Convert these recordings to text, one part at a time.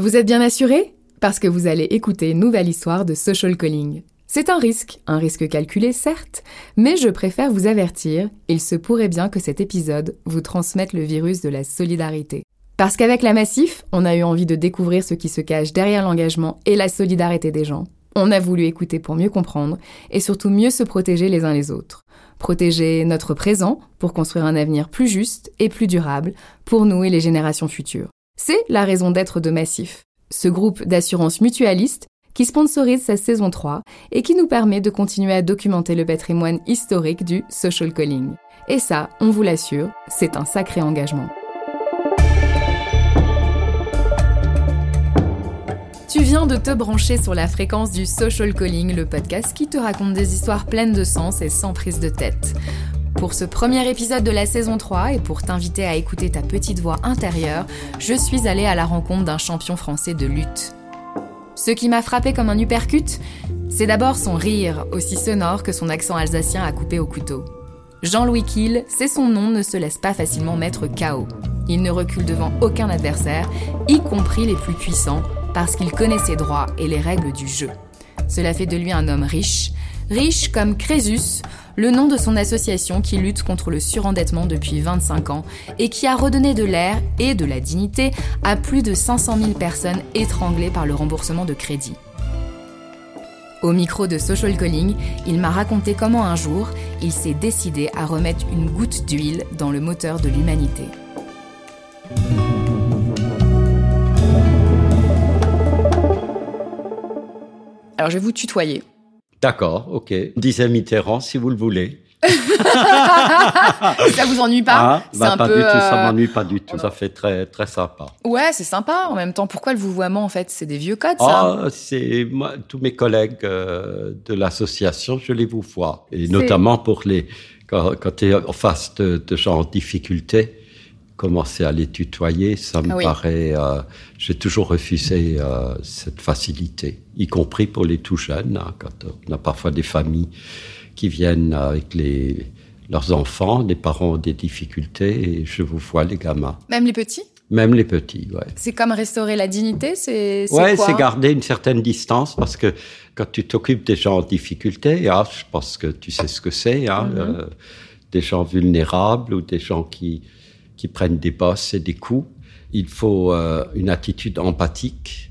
Vous êtes bien assuré? Parce que vous allez écouter une nouvelle histoire de social calling. C'est un risque, un risque calculé certes, mais je préfère vous avertir, il se pourrait bien que cet épisode vous transmette le virus de la solidarité. Parce qu'avec la Massif, on a eu envie de découvrir ce qui se cache derrière l'engagement et la solidarité des gens. On a voulu écouter pour mieux comprendre et surtout mieux se protéger les uns les autres. Protéger notre présent pour construire un avenir plus juste et plus durable pour nous et les générations futures. C'est la raison d'être de Massif, ce groupe d'assurance mutualiste qui sponsorise sa saison 3 et qui nous permet de continuer à documenter le patrimoine historique du social calling. Et ça, on vous l'assure, c'est un sacré engagement. Tu viens de te brancher sur la fréquence du Social Calling, le podcast qui te raconte des histoires pleines de sens et sans prise de tête. Pour ce premier épisode de la saison 3 et pour t'inviter à écouter ta petite voix intérieure, je suis allée à la rencontre d'un champion français de lutte. Ce qui m'a frappé comme un uppercut, c'est d'abord son rire, aussi sonore que son accent alsacien à couper au couteau. Jean-Louis Kiel, c'est son nom, ne se laisse pas facilement mettre KO. Il ne recule devant aucun adversaire, y compris les plus puissants, parce qu'il connaît ses droits et les règles du jeu. Cela fait de lui un homme riche, riche comme Crésus, le nom de son association qui lutte contre le surendettement depuis 25 ans et qui a redonné de l'air et de la dignité à plus de 500 000 personnes étranglées par le remboursement de crédit. Au micro de Social Calling, il m'a raconté comment un jour, il s'est décidé à remettre une goutte d'huile dans le moteur de l'humanité. Alors je vais vous tutoyer. D'accord, ok. Disait Mitterrand, si vous le voulez. ça vous ennuie pas ah, bah, Pas du tout, ça euh, m'ennuie pas du tout. Ça fait très très sympa. Ouais, c'est sympa. En même temps, pourquoi le vouvoiement en fait? C'est des vieux codes, ça. Ah, c'est moi, tous mes collègues euh, de l'association, je les vous vois, et notamment pour les quand, quand tu es en face de, de gens en difficulté commencer à les tutoyer, ça me paraît. Euh, J'ai toujours refusé euh, cette facilité, y compris pour les tout jeunes, hein, quand on a parfois des familles qui viennent avec les, leurs enfants, les parents ont des difficultés, et je vous vois les gamins. Même les petits? Même les petits, ouais. C'est comme restaurer la dignité, c'est Ouais, c'est garder une certaine distance parce que quand tu t'occupes des gens en difficulté, ah, je pense que tu sais ce que c'est, hein, mm-hmm. euh, des gens vulnérables ou des gens qui qui prennent des bosses et des coups. Il faut euh, une attitude empathique.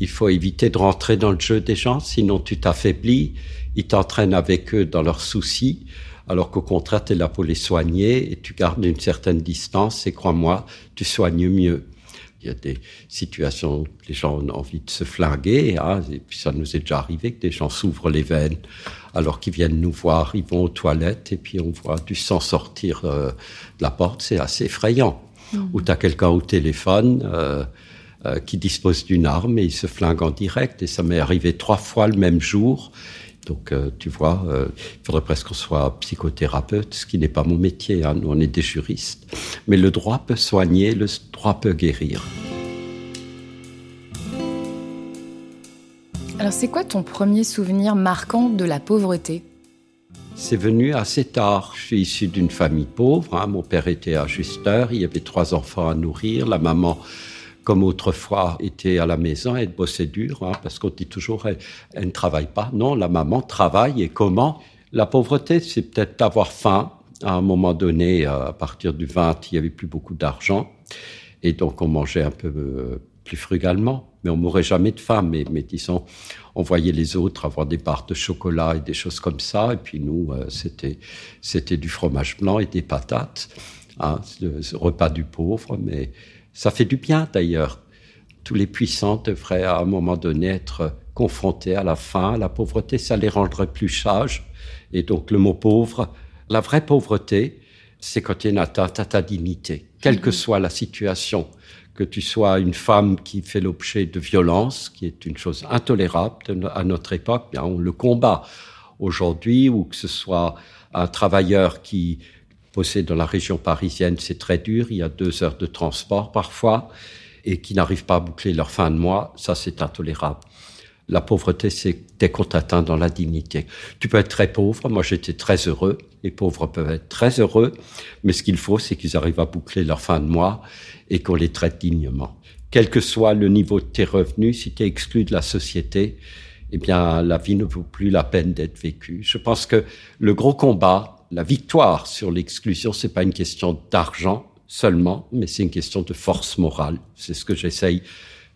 Il faut éviter de rentrer dans le jeu des gens, sinon tu t'affaiblis. Ils t'entraînent avec eux dans leurs soucis, alors qu'au contraire, tu es là pour les soigner et tu gardes une certaine distance et crois-moi, tu soignes mieux. Il y a des situations où les gens ont envie de se flinguer, hein, et puis ça nous est déjà arrivé que des gens s'ouvrent les veines alors qu'ils viennent nous voir, ils vont aux toilettes et puis on voit du sang sortir euh, de la porte, c'est assez effrayant. Mmh. Ou tu as quelqu'un au téléphone euh, euh, qui dispose d'une arme et il se flingue en direct, et ça m'est arrivé trois fois le même jour. Donc, euh, tu vois, euh, il faudrait presque qu'on soit psychothérapeute, ce qui n'est pas mon métier. Hein. Nous, on est des juristes. Mais le droit peut soigner, le droit peut guérir. Alors, c'est quoi ton premier souvenir marquant de la pauvreté? C'est venu assez tard. Je suis issu d'une famille pauvre. Hein. Mon père était ajusteur. Il y avait trois enfants à nourrir. La maman comme autrefois, était à la maison, elle bossait dur, hein, parce qu'on dit toujours, elle, ne travaille pas. Non, la maman travaille, et comment? La pauvreté, c'est peut-être d'avoir faim. À un moment donné, euh, à partir du 20, il n'y avait plus beaucoup d'argent, et donc on mangeait un peu euh, plus frugalement, mais on mourrait jamais de faim. Mais, mais, disons, on voyait les autres avoir des barres de chocolat et des choses comme ça, et puis nous, euh, c'était c'était du fromage blanc et des patates, hein, le repas du pauvre, mais ça fait du bien d'ailleurs. Tous les puissants devraient à un moment donné être confrontés à la faim, à la pauvreté, ça les rendrait plus sages. Et donc le mot pauvre, la vraie pauvreté, c'est quand il y a une atteinte à ta dignité, quelle que mhm. soit la situation. Que tu sois une femme qui fait l'objet de violence, qui est une chose intolérable à notre époque, bien on le combat aujourd'hui, ou que ce soit un travailleur qui dans la région parisienne, c'est très dur. Il y a deux heures de transport parfois et qui n'arrivent pas à boucler leur fin de mois. Ça, c'est intolérable. La pauvreté, c'est dès qu'on t'atteint dans la dignité. Tu peux être très pauvre. Moi, j'étais très heureux. Les pauvres peuvent être très heureux. Mais ce qu'il faut, c'est qu'ils arrivent à boucler leur fin de mois et qu'on les traite dignement. quel que soit le niveau de tes revenus, si tu es exclu de la société, eh bien, la vie ne vaut plus la peine d'être vécue. Je pense que le gros combat, la victoire sur l'exclusion, c'est pas une question d'argent seulement, mais c'est une question de force morale. C'est ce que j'essaye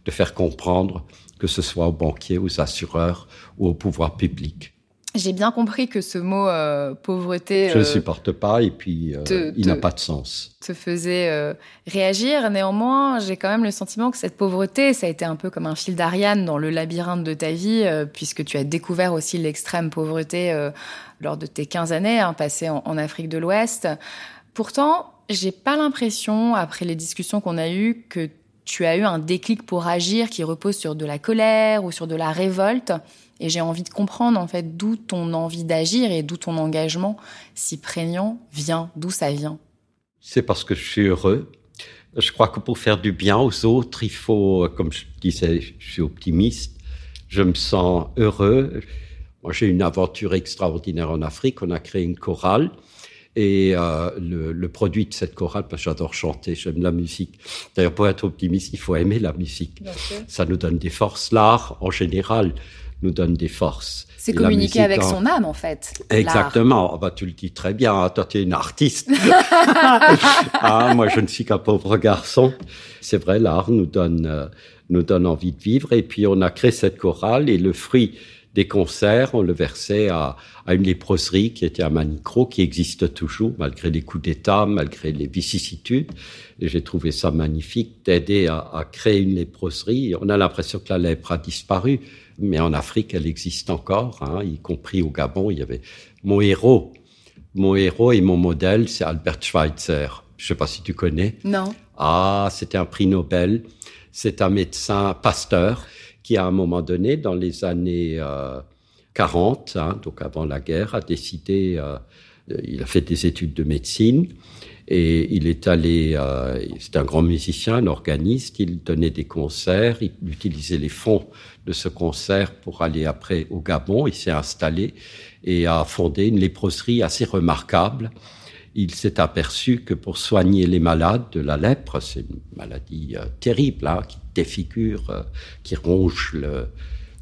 de faire comprendre, que ce soit aux banquiers, aux assureurs ou au pouvoir public. J'ai bien compris que ce mot euh, pauvreté. Je ne euh, supporte pas et puis euh, il n'a pas de sens. Te faisait réagir. Néanmoins, j'ai quand même le sentiment que cette pauvreté, ça a été un peu comme un fil d'Ariane dans le labyrinthe de ta vie, puisque tu as découvert aussi l'extrême pauvreté lors de tes 15 années hein, passées en, en Afrique de l'Ouest. Pourtant, j'ai pas l'impression, après les discussions qu'on a eues, que tu as eu un déclic pour agir qui repose sur de la colère ou sur de la révolte. Et j'ai envie de comprendre en fait d'où ton envie d'agir et d'où ton engagement si prégnant vient, d'où ça vient. C'est parce que je suis heureux. Je crois que pour faire du bien aux autres, il faut, comme je disais, je suis optimiste. Je me sens heureux. Moi, j'ai une aventure extraordinaire en Afrique. On a créé une chorale. Et euh, le, le, produit de cette chorale, parce que j'adore chanter, j'aime la musique. D'ailleurs, pour être optimiste, il faut aimer la musique. Ça nous donne des forces. L'art, en général, nous donne des forces. C'est communiquer avec son âme, en fait. Exactement. Ah bah, tu le dis très bien. Hein. Toi, tu es une artiste. ah, moi, je ne suis qu'un pauvre garçon. C'est vrai, l'art nous donne, euh, nous donne envie de vivre. Et puis, on a créé cette chorale et le fruit des concerts, on le versait à, à une léproserie qui était à Manicro, qui existe toujours, malgré les coups d'État, malgré les vicissitudes. Et j'ai trouvé ça magnifique d'aider à, à, créer une léproserie. On a l'impression que la lèpre a disparu mais en Afrique, elle existe encore, hein, y compris au Gabon. Il y avait mon héros, mon héros et mon modèle, c'est Albert Schweitzer. Je sais pas si tu connais. Non. Ah, c'était un prix Nobel. C'est un médecin pasteur qui, à un moment donné, dans les années euh, 40, hein, donc avant la guerre, a décidé. Euh, il a fait des études de médecine et il est allé, euh, c'est un grand musicien, un organiste, il donnait des concerts, il utilisait les fonds de ce concert pour aller après au Gabon, il s'est installé et a fondé une léproserie assez remarquable. Il s'est aperçu que pour soigner les malades de la lèpre, c'est une maladie euh, terrible, hein, qui défigure, euh, qui ronge le,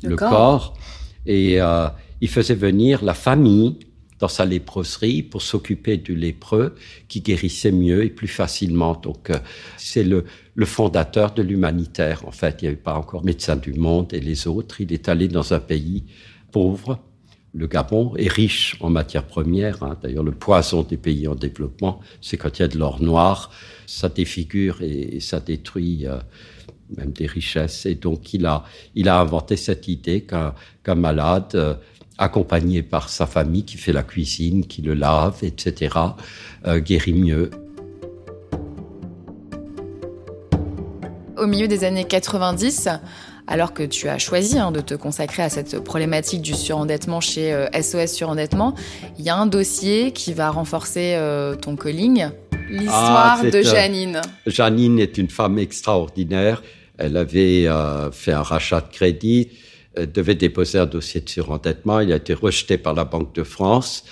le, le corps. corps. et euh, il faisait venir la famille dans sa léproserie pour s'occuper du lépreux qui guérissait mieux et plus facilement. Donc, euh, c'est le, le, fondateur de l'humanitaire. En fait, il n'y avait pas encore Médecins du Monde et les autres. Il est allé dans un pays pauvre. Le Gabon est riche en matières premières. Hein. D'ailleurs, le poison des pays en développement, c'est quand il y a de l'or noir, ça défigure et, ça détruit euh, même des richesses. Et donc, il a, inventé cette idée qu'un qu malade euh, accompagné par sa famille qui fait la cuisine, qui le lave, etc., euh, guérit mieux. Au milieu des années 90, alors que tu as choisi hein, de te consacrer à cette problématique du surendettement chez euh, SOS Surendettement, il y a un dossier qui va renforcer euh, ton calling, l'histoire ah, de Janine. Janine est une femme extraordinaire. Elle avait euh, fait un rachat de crédit Euh, devait déposer un dossier de surendettement. Il a été rejeté par la Banque de France,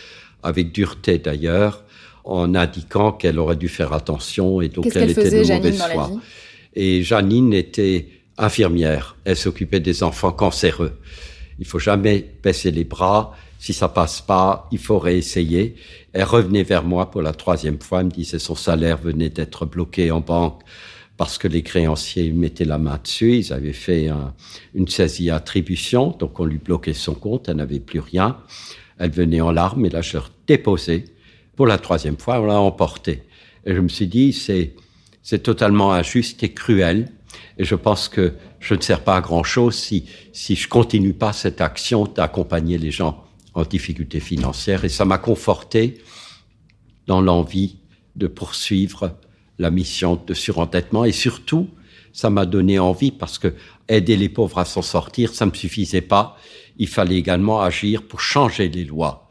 avec dureté d'ailleurs, en indiquant qu'elle aurait dû faire attention et donc elle qu était de mauvaise foi. Et Janine était infirmière. Elle s'occupait des enfants cancéreux. Il faut jamais baisser les bras. Si ça passe pas, il faut réessayer. Elle revenait vers moi pour la troisième fois. Elle me disait son salaire venait d'être bloqué en banque parce que les créanciers mettaient la main dessus. Ils avaient fait un, une saisie attribution, donc on lui bloquait son compte, elle n'avait plus rien. Elle venait en larmes et là je leur déposais. Pour la troisième fois, on l'a emporté. Et je me suis dit, c'est, c'est totalement injuste et cruel. Et je pense que je ne sers pas à grand chose si, si je continue pas cette action d'accompagner les gens en difficulté financière. Et ça m'a conforté dans l'envie de poursuivre la mission de surendettement et surtout, ça m'a donné envie parce que aider les pauvres à s'en sortir, ça ne me suffisait pas. Il fallait également agir pour changer les lois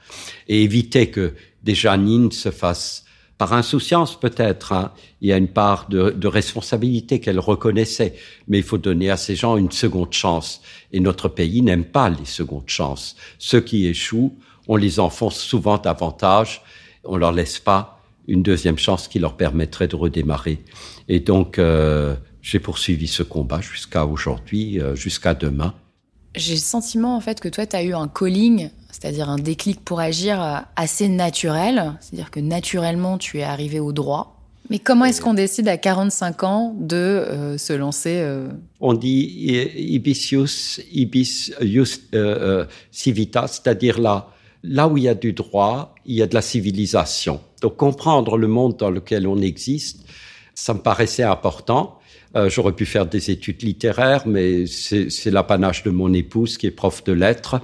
et éviter que des Janines se fassent par insouciance peut-être. Hein. Il y a une part de, responsabilité qu'elle reconnaissait, mais il faut donner à ces gens une seconde chance. Et notre pays n'aime pas les secondes chances. Ceux qui échouent, on les enfonce souvent davantage, on leur laisse pas une deuxième chance qui leur permettrait de redémarrer. Et donc, euh, j'ai poursuivi ce combat jusqu'à aujourd'hui, euh, jusqu'à demain. J'ai le sentiment en fait que toi, tu as eu un calling, c'est-à-dire un déclic pour agir euh, assez naturel, c'est-à-dire que naturellement, tu es arrivé au droit. Mais comment est-ce qu'on décide à 45 ans de euh, se lancer On dit ibis ibis civita, c'est-à-dire là, là où il y a du droit, il y a de la civilisation. Donc comprendre le monde dans lequel on existe, ça me paraissait important. Euh, j'aurais pu faire des études littéraires, mais c'est l'apanage de mon épouse qui est prof de lettres.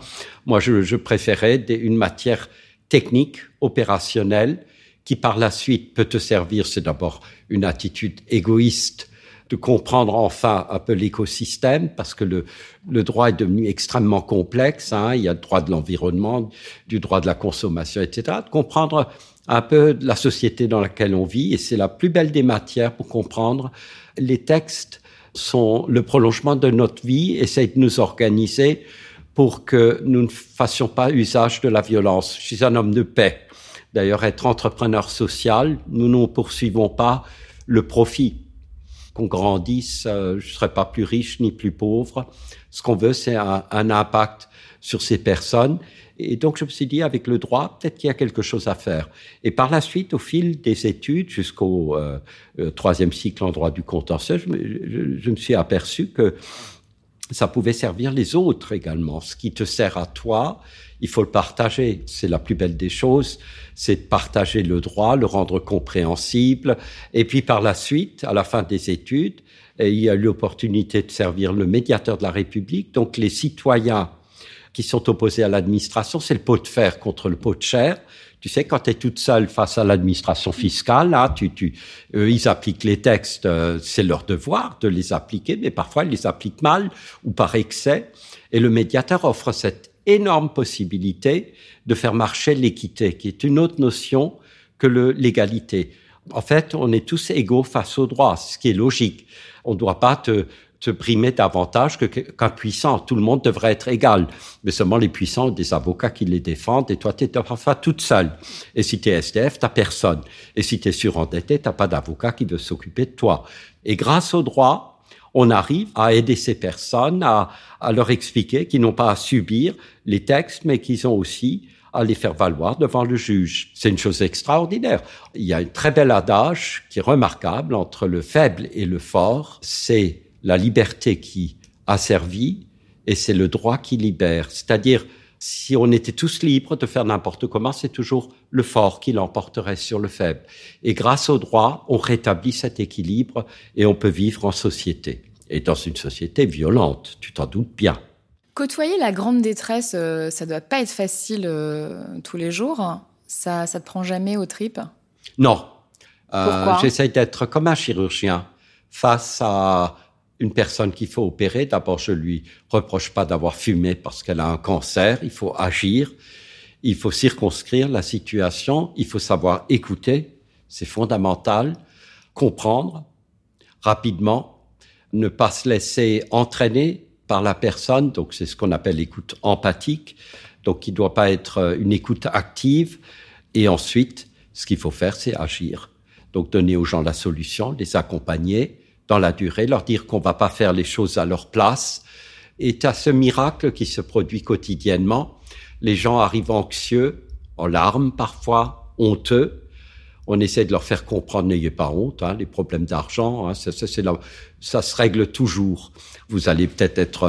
Moi, je, je préférais une matière technique, opérationnelle, qui par la suite peut te servir. C'est d'abord une attitude égoïste de comprendre enfin un peu l'écosystème, parce que le, le, droit est devenu extrêmement complexe. Hein. Il y a le droit de l'environnement, du droit de la consommation, etc. De comprendre un peu la société dans laquelle on vit, et c'est la plus belle des matières pour comprendre. Les textes sont le prolongement de notre vie, essayent de nous organiser pour que nous ne fassions pas usage de la violence. Je suis un homme de paix. D'ailleurs, être entrepreneur social, nous ne poursuivons pas le profit. Qu'on grandisse, euh, je ne serai pas plus riche ni plus pauvre. Ce qu'on veut, c'est un, un impact sur ces personnes et donc, je me suis dit, avec le droit, peut-être qu'il y a quelque chose à faire. Et par la suite, au fil des études, jusqu'au euh, euh, troisième cycle en droit du contentieux, je je me suis aperçu que ça pouvait servir les autres également. Ce qui te sert à toi, il faut le partager. C'est la plus belle des choses, c'est de partager le droit, le rendre compréhensible. Et puis par la suite, à la fin des études, il y a eu l'opportunité de servir le médiateur de la République. Donc les citoyens qui sont opposés à l'administration, c'est le pot de fer contre le pot de chair. Tu sais, quand tu es toute seule face à l'administration fiscale, là, tu, tu, eux, ils appliquent les textes, euh, c'est leur devoir de les appliquer, mais parfois ils les appliquent mal ou par excès. Et le médiateur offre cette énorme possibilité de faire marcher l'équité, qui est une autre notion que l'égalité. En fait, on est tous égaux face au droit, ce qui est logique. On ne doit pas te, te primer davantage qu'un puissant. Tout le monde devrait être égal. Mais seulement les puissants ont des avocats qui les défendent et toi, tu es parfois toute seule. Et si tu es SDF, t'as personne. Et si tu es surendetté, t'as pas d'avocat qui veut s'occuper de toi. Et grâce au droit, on arrive à aider ces personnes, à, à leur expliquer qu'ils n'ont pas à subir les textes, mais qu'ils ont aussi à les faire valoir devant le juge. C'est une chose extraordinaire. Il y a un très bel adage qui est remarquable entre le faible et le fort. C'est la liberté qui a servi et c'est le droit qui libère. C'est-à-dire, si on était tous libres de faire n'importe comment, c'est toujours le fort qui l'emporterait sur le faible. Et grâce au droit, on rétablit cet équilibre et on peut vivre en société. Et dans une société violente, tu t'en doutes bien. Côtoyer la grande détresse, euh, ça doit pas être facile euh, tous les jours. Ça, ça te prend jamais aux tripes? Non. Euh, J'essaie d'être comme un chirurgien face à une personne qu'il faut opérer, d'abord, je lui reproche pas d'avoir fumé parce qu'elle a un cancer. Il faut agir. Il faut circonscrire la situation. Il faut savoir écouter. C'est fondamental. Comprendre rapidement. Ne pas se laisser entraîner par la personne. Donc, c'est ce qu'on appelle l'écoute empathique. Donc, il ne doit pas être une écoute active. Et ensuite, ce qu'il faut faire, c'est agir. Donc, donner aux gens la solution, les accompagner dans la durée, leur dire qu'on va pas faire les choses à leur place. Et à ce miracle qui se produit quotidiennement. Les gens arrivent anxieux, en larmes parfois, honteux. On essaie de leur faire comprendre, n'ayez pas honte, hein, les problèmes d'argent, hein, ça, ça, ça, se règle toujours. Vous allez peut-être être,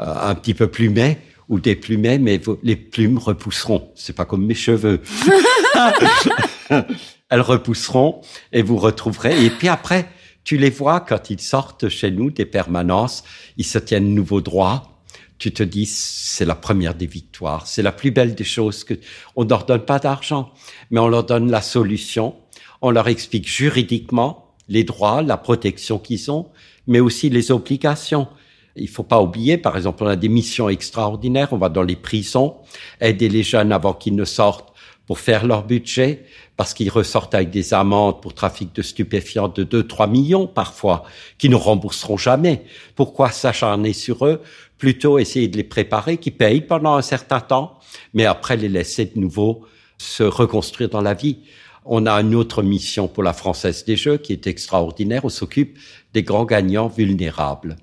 euh, un petit peu plumé ou déplumé, mais les plumes repousseront. C'est pas comme mes cheveux. Elles repousseront et vous retrouverez. Et puis après, tu les vois quand ils sortent chez nous des permanences, ils se tiennent nouveau droit. Tu te dis, c'est la première des victoires, c'est la plus belle des choses que on leur donne pas d'argent, mais on leur donne la solution. On leur explique juridiquement les droits, la protection qu'ils ont, mais aussi les obligations. Il faut pas oublier, par exemple, on a des missions extraordinaires. On va dans les prisons, aider les jeunes avant qu'ils ne sortent pour faire leur budget, parce qu'ils ressortent avec des amendes pour trafic de stupéfiants de 2-3 millions parfois, qui ne rembourseront jamais. Pourquoi s'acharner sur eux? Plutôt essayer de les préparer, qui payent pendant un certain temps, mais après les laisser de nouveau se reconstruire dans la vie. On a une autre mission pour la Française des Jeux qui est extraordinaire. On s'occupe des grands gagnants vulnérables.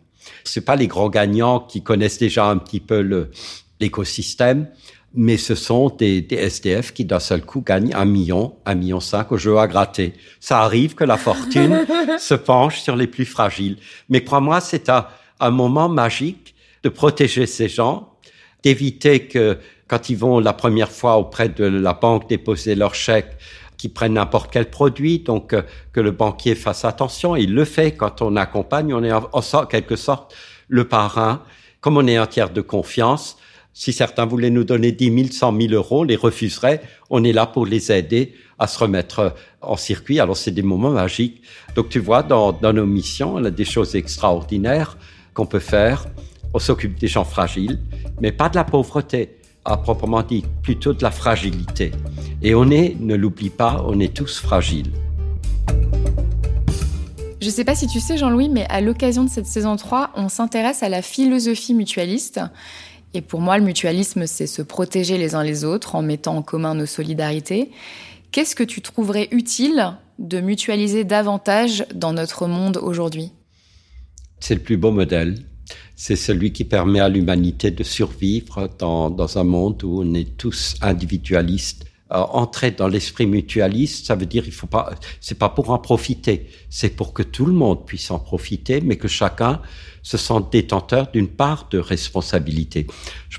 C'est pas les grands gagnants qui connaissent déjà un petit peu l'écosystème, mais ce sont des, des SDF qui d'un seul coup gagnent un million, un million cinq au jeu à gratter. Ça arrive que la fortune se penche sur les plus fragiles. Mais crois-moi, c'est un, un moment magique de protéger ces gens, d'éviter que quand ils vont la première fois auprès de la banque déposer leur chèque, qu'ils prennent n'importe quel produit, donc euh, que le banquier fasse attention. Il le fait quand on accompagne, on est en, en quelque sorte le parrain. Comme on est un tiers de confiance, si certains voulaient nous donner 10 000, 100 000 euros, on les refuserait. On est là pour les aider à se remettre euh, en circuit. Alors c'est des moments magiques. Donc tu vois, dans, nos missions, on a des choses extraordinaires qu'on peut faire. On s'occupe des gens fragiles, mais pas de la pauvreté à proprement dit, plutôt de la fragilité. Et on est, ne l'oublie pas, on est tous fragiles. Je ne sais pas si tu sais, Jean-Louis, mais à l'occasion de cette saison 3, on s'intéresse à la philosophie mutualiste. Et pour moi, le mutualisme, c'est se protéger les uns les autres en mettant en commun nos solidarités. Qu'est-ce que tu trouverais utile de mutualiser davantage dans notre monde aujourd'hui? C'est le plus beau modèle. C'est celui qui permet à l'humanité de survivre dans, un monde où on est tous individualistes. Euh, entrer dans l'esprit mutualiste, ça veut dire il faut pas, c'est pas pour en profiter, c'est pour que tout le monde puisse en profiter, mais que chacun se sente détenteur d'une part de responsabilité.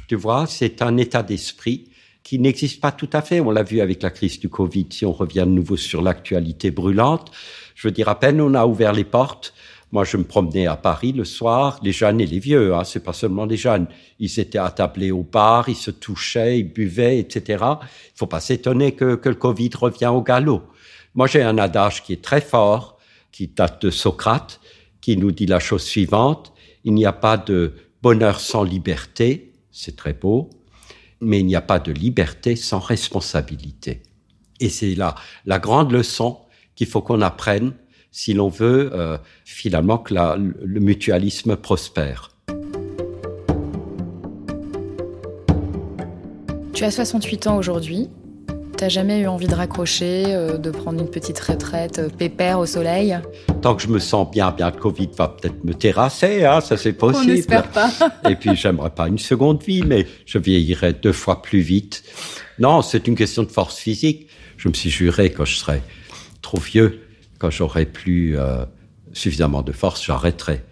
Tu vois, c'est un état d'esprit qui n'existe pas tout à fait. On l'a vu avec la crise du Covid. Si on revient de nouveau sur l'actualité brûlante, je veux dire, à peine on a ouvert les portes, moi, je me promenais à Paris le soir, les jeunes et les vieux, hein, c'est pas seulement les jeunes. Ils étaient attablés au bar, ils se touchaient, ils buvaient, etc. Il faut pas s'étonner que, que le Covid revient au galop. Moi, j'ai un adage qui est très fort, qui date de Socrate, qui nous dit la chose suivante. Il n'y a pas de bonheur sans liberté, c'est très beau, mais il n'y a pas de liberté sans responsabilité. Et c'est là la grande leçon qu'il faut qu'on apprenne si l'on veut euh, finalement que la, le mutualisme prospère. Tu as 68 ans aujourd'hui. T'as jamais eu envie de raccrocher, euh, de prendre une petite retraite euh, pépère au soleil? Tant que je me sens bien, bien, le Covid va peut-être me terrasser, hein, ça c'est possible. On n'espère pas. Et puis j'aimerais pas une seconde vie, mais je vieillirais deux fois plus vite. Non, c'est une question de force physique. Je me suis juré quand je serais trop vieux quand j'aurai plus euh, suffisamment de force, j'arrêterai.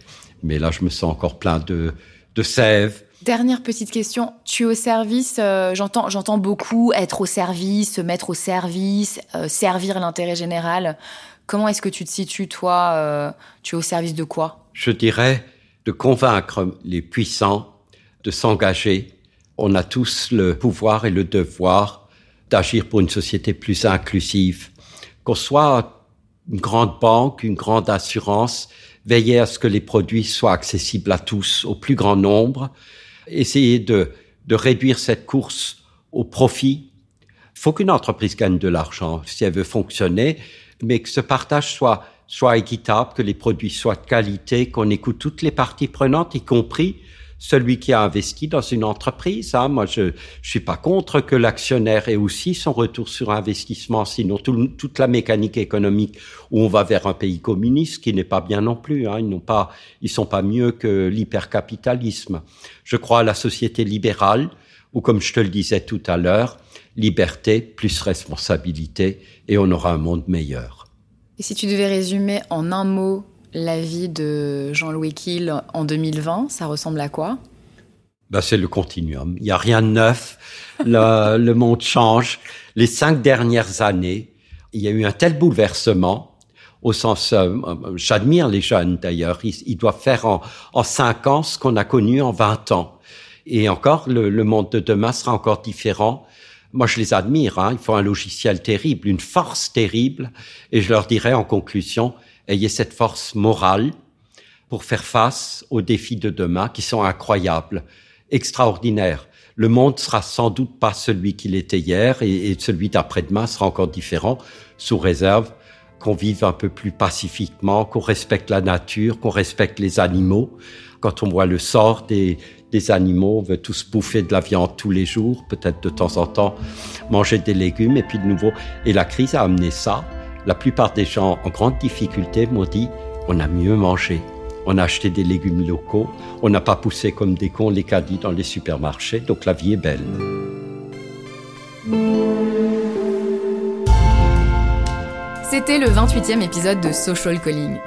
Mais là, je me sens encore plein de, de sève. Dernière petite question. Tu es au service, euh, j'entends, j'entends beaucoup être au service, se mettre au service, euh, servir l'intérêt général. Comment est-ce que tu te situes, toi Tu es au service de quoi? Je dirais de convaincre les puissants de s'engager. On a tous le pouvoir et le devoir d'agir pour une société plus inclusive. Qu'on soit une grande banque, une grande assurance, veiller à ce que les produits soient accessibles à tous, au plus grand nombre, essayer de, de réduire cette course au profit. Il faut qu'une entreprise gagne de l'argent si elle veut fonctionner, mais que ce partage soit, soit équitable, que les produits soient de qualité, qu'on écoute toutes les parties prenantes, y compris celui qui a investi dans une entreprise. Hein. Moi, je, je suis pas contre que l'actionnaire ait aussi son retour sur investissement, sinon tout, toute la mécanique économique où on va vers un pays communiste qui n'est pas bien non plus. Hein. Ils n'ont pas, ils sont pas mieux que l'hypercapitalisme. Je crois à la société libérale où, comme je te le disais tout à l'heure, liberté plus responsabilité et on aura un monde meilleur. Et si tu devais résumer en un mot la vie de Jean-Louis Kiel en 2020, ça ressemble à quoi? Ben, C'est le continuum. Il n'y a rien de neuf. Le, monde change. Les cinq dernières années, il y a eu un tel bouleversement, au sens, euh, j'admire les jeunes d'ailleurs, ils, ils, doivent faire en, en cinq ans ce qu'on a connu en 20 ans. Et encore, le, monde de demain sera encore différent. Moi, je les admire. Hein. Il faut un logiciel terrible, une force terrible. Et je leur dirais en conclusion, ayez cette force morale pour faire face aux défis de demain qui sont incroyables, extraordinaires. Le monde sera sans doute pas celui qu'il était hier et, celui d'après-demain sera encore différent sous réserve qu'on vive un peu plus pacifiquement, qu'on respecte la nature, qu'on respecte les animaux. Quand on voit le sort des, des animaux, on veut tous bouffer de la viande tous les jours, peut-être de temps en temps manger des légumes, et puis de nouveau. Et la crise a amené ça. La plupart des gens en grande difficulté m'ont dit, on a mieux mangé. On a acheté des légumes locaux, on n'a pas poussé comme des cons les caddies dans les supermarchés, donc la vie est belle. C'était le 28e épisode de Social Calling.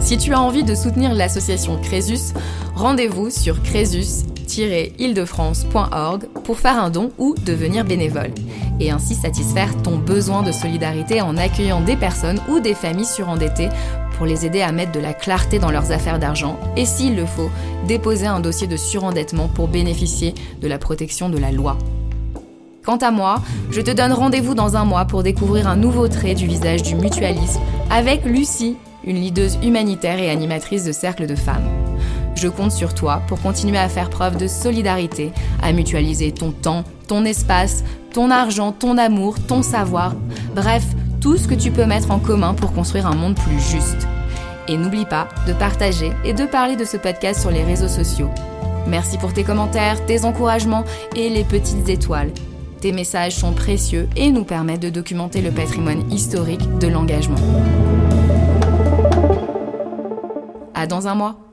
Si tu as envie de soutenir l'association Crésus, rendez-vous sur crésus-île-de-france.org pour faire un don ou devenir bénévole, et ainsi satisfaire ton besoin de solidarité en accueillant des personnes ou des familles surendettées pour les aider à mettre de la clarté dans leurs affaires d'argent et s'il le faut, déposer un dossier de surendettement pour bénéficier de la protection de la loi. Quant à moi, je te donne rendez-vous dans un mois pour découvrir un nouveau trait du visage du mutualisme avec Lucie, une leaduse humanitaire et animatrice de cercles de femmes. Je compte sur toi pour continuer à faire preuve de solidarité, à mutualiser ton temps, ton espace, ton argent, ton amour, ton savoir, bref, tout ce que tu peux mettre en commun pour construire un monde plus juste. Et n'oublie pas de partager et de parler de ce podcast sur les réseaux sociaux. Merci pour tes commentaires, tes encouragements et les petites étoiles. Tes messages sont précieux et nous permettent de documenter le patrimoine historique de l'engagement. À dans un mois.